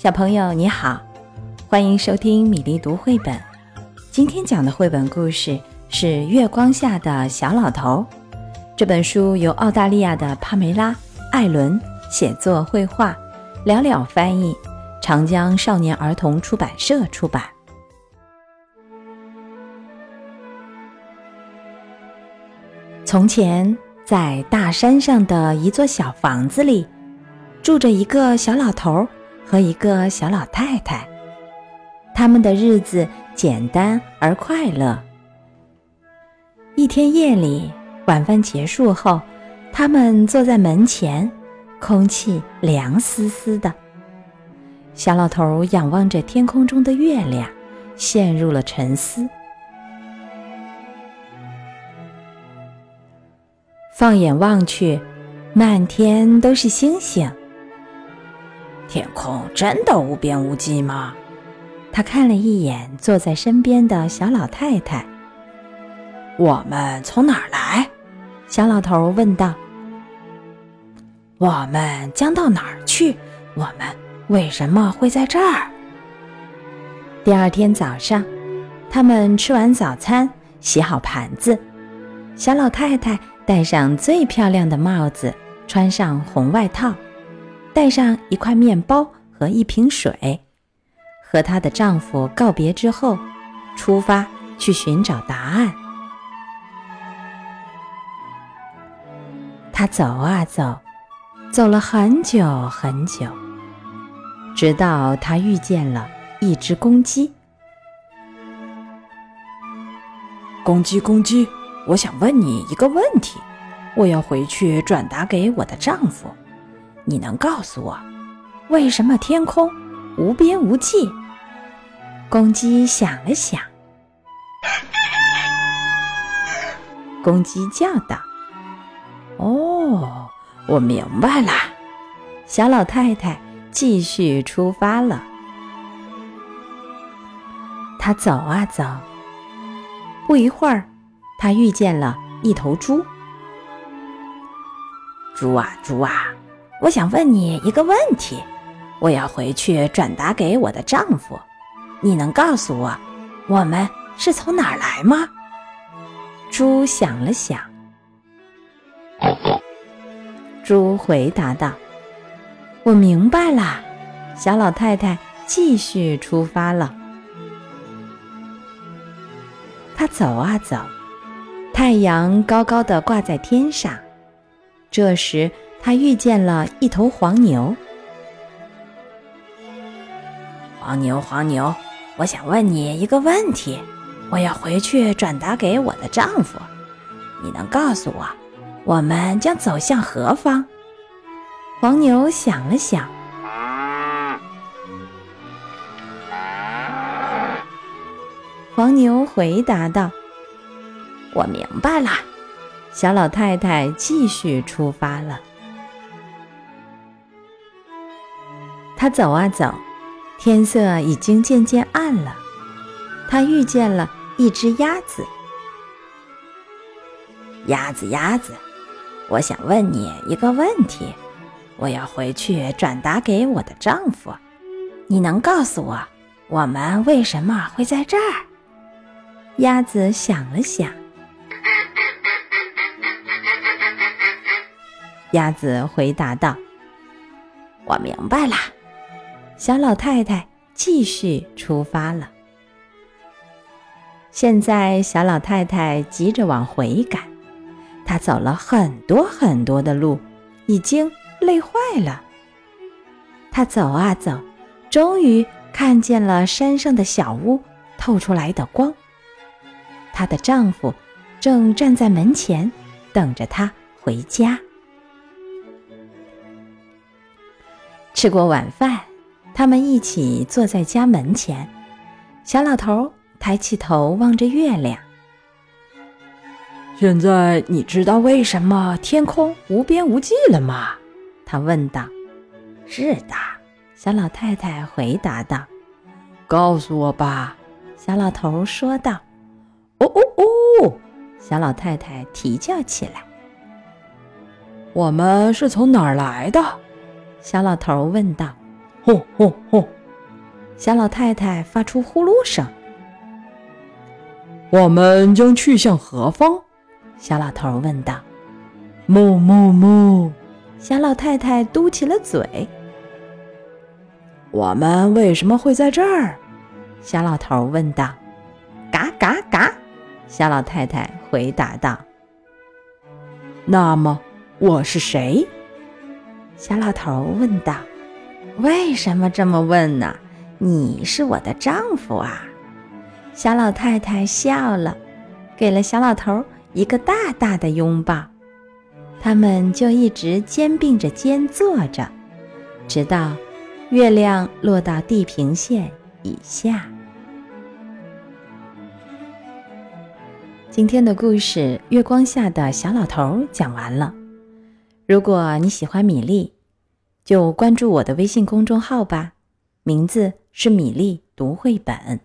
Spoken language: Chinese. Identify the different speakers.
Speaker 1: 小朋友你好，欢迎收听米粒读绘本。今天讲的绘本故事是《月光下的小老头》。这本书由澳大利亚的帕梅拉·艾伦写作、绘画，了了翻译，长江少年儿童出版社出版。从前，在大山上的一座小房子里，住着一个小老头。和一个小老太太，他们的日子简单而快乐。一天夜里，晚饭结束后，他们坐在门前，空气凉丝丝的。小老头仰望着天空中的月亮，陷入了沉思。放眼望去，满天都是星星。
Speaker 2: 天空真的无边无际吗？
Speaker 1: 他看了一眼坐在身边的小老太太。
Speaker 2: 我们从哪儿来？
Speaker 1: 小老头问道。
Speaker 2: 我们将到哪儿去？我们为什么会在这儿？
Speaker 1: 第二天早上，他们吃完早餐，洗好盘子。小老太太戴上最漂亮的帽子，穿上红外套。带上一块面包和一瓶水，和她的丈夫告别之后，出发去寻找答案。她走啊走，走了很久很久，直到她遇见了一只公鸡。
Speaker 2: 公鸡，公鸡，我想问你一个问题，我要回去转达给我的丈夫。你能告诉我，为什么天空无边无际？
Speaker 1: 公鸡想了想，公鸡叫道：“
Speaker 2: 哦，我明白了。”
Speaker 1: 小老太太继续出发了。她走啊走，不一会儿，她遇见了一头猪。
Speaker 2: 猪啊，猪啊！我想问你一个问题，我要回去转达给我的丈夫。你能告诉我，我们是从哪儿来吗？
Speaker 1: 猪想了想，猪回答道：“我明白了。”小老太太继续出发了。她走啊走，太阳高高的挂在天上。这时，他遇见了一头黄牛。
Speaker 2: 黄牛，黄牛，我想问你一个问题，我要回去转达给我的丈夫。你能告诉我，我们将走向何方？
Speaker 1: 黄牛想了想，黄牛回答道：“
Speaker 2: 我明白了。”
Speaker 1: 小老太太继续出发了。他走啊走，天色已经渐渐暗了。他遇见了一只鸭子。
Speaker 2: 鸭子，鸭子，我想问你一个问题，我要回去转达给我的丈夫。你能告诉我，我们为什么会在这儿？
Speaker 1: 鸭子想了想，鸭子回答道：“
Speaker 2: 我明白了。”
Speaker 1: 小老太太继续出发了。现在，小老太太急着往回赶，她走了很多很多的路，已经累坏了。她走啊走，终于看见了山上的小屋透出来的光。她的丈夫正站在门前，等着她回家。吃过晚饭。他们一起坐在家门前，小老头抬起头望着月亮。
Speaker 2: 现在你知道为什么天空无边无际了吗？他问道。
Speaker 1: 是的，小老太太回答道。
Speaker 2: 告诉我吧，
Speaker 1: 小老头说道。哦哦哦！小老太太啼叫起来。
Speaker 2: 我们是从哪儿来的？
Speaker 1: 小老头问道。
Speaker 2: 吼吼吼！
Speaker 1: 小老太太发出呼噜声。
Speaker 2: 我们将去向何方？
Speaker 1: 小老头问道。
Speaker 2: 木木木！
Speaker 1: 小老太太嘟起了嘴。
Speaker 2: 我们为什么会在这儿？
Speaker 1: 小老头问道。嘎嘎嘎！小老太太回答道。
Speaker 2: 那么我是谁？
Speaker 1: 小老头问道。为什么这么问呢？你是我的丈夫啊！小老太太笑了，给了小老头一个大大的拥抱。他们就一直肩并着肩坐着，直到月亮落到地平线以下。今天的故事《月光下的小老头》讲完了。如果你喜欢米粒，就关注我的微信公众号吧，名字是米粒读绘本。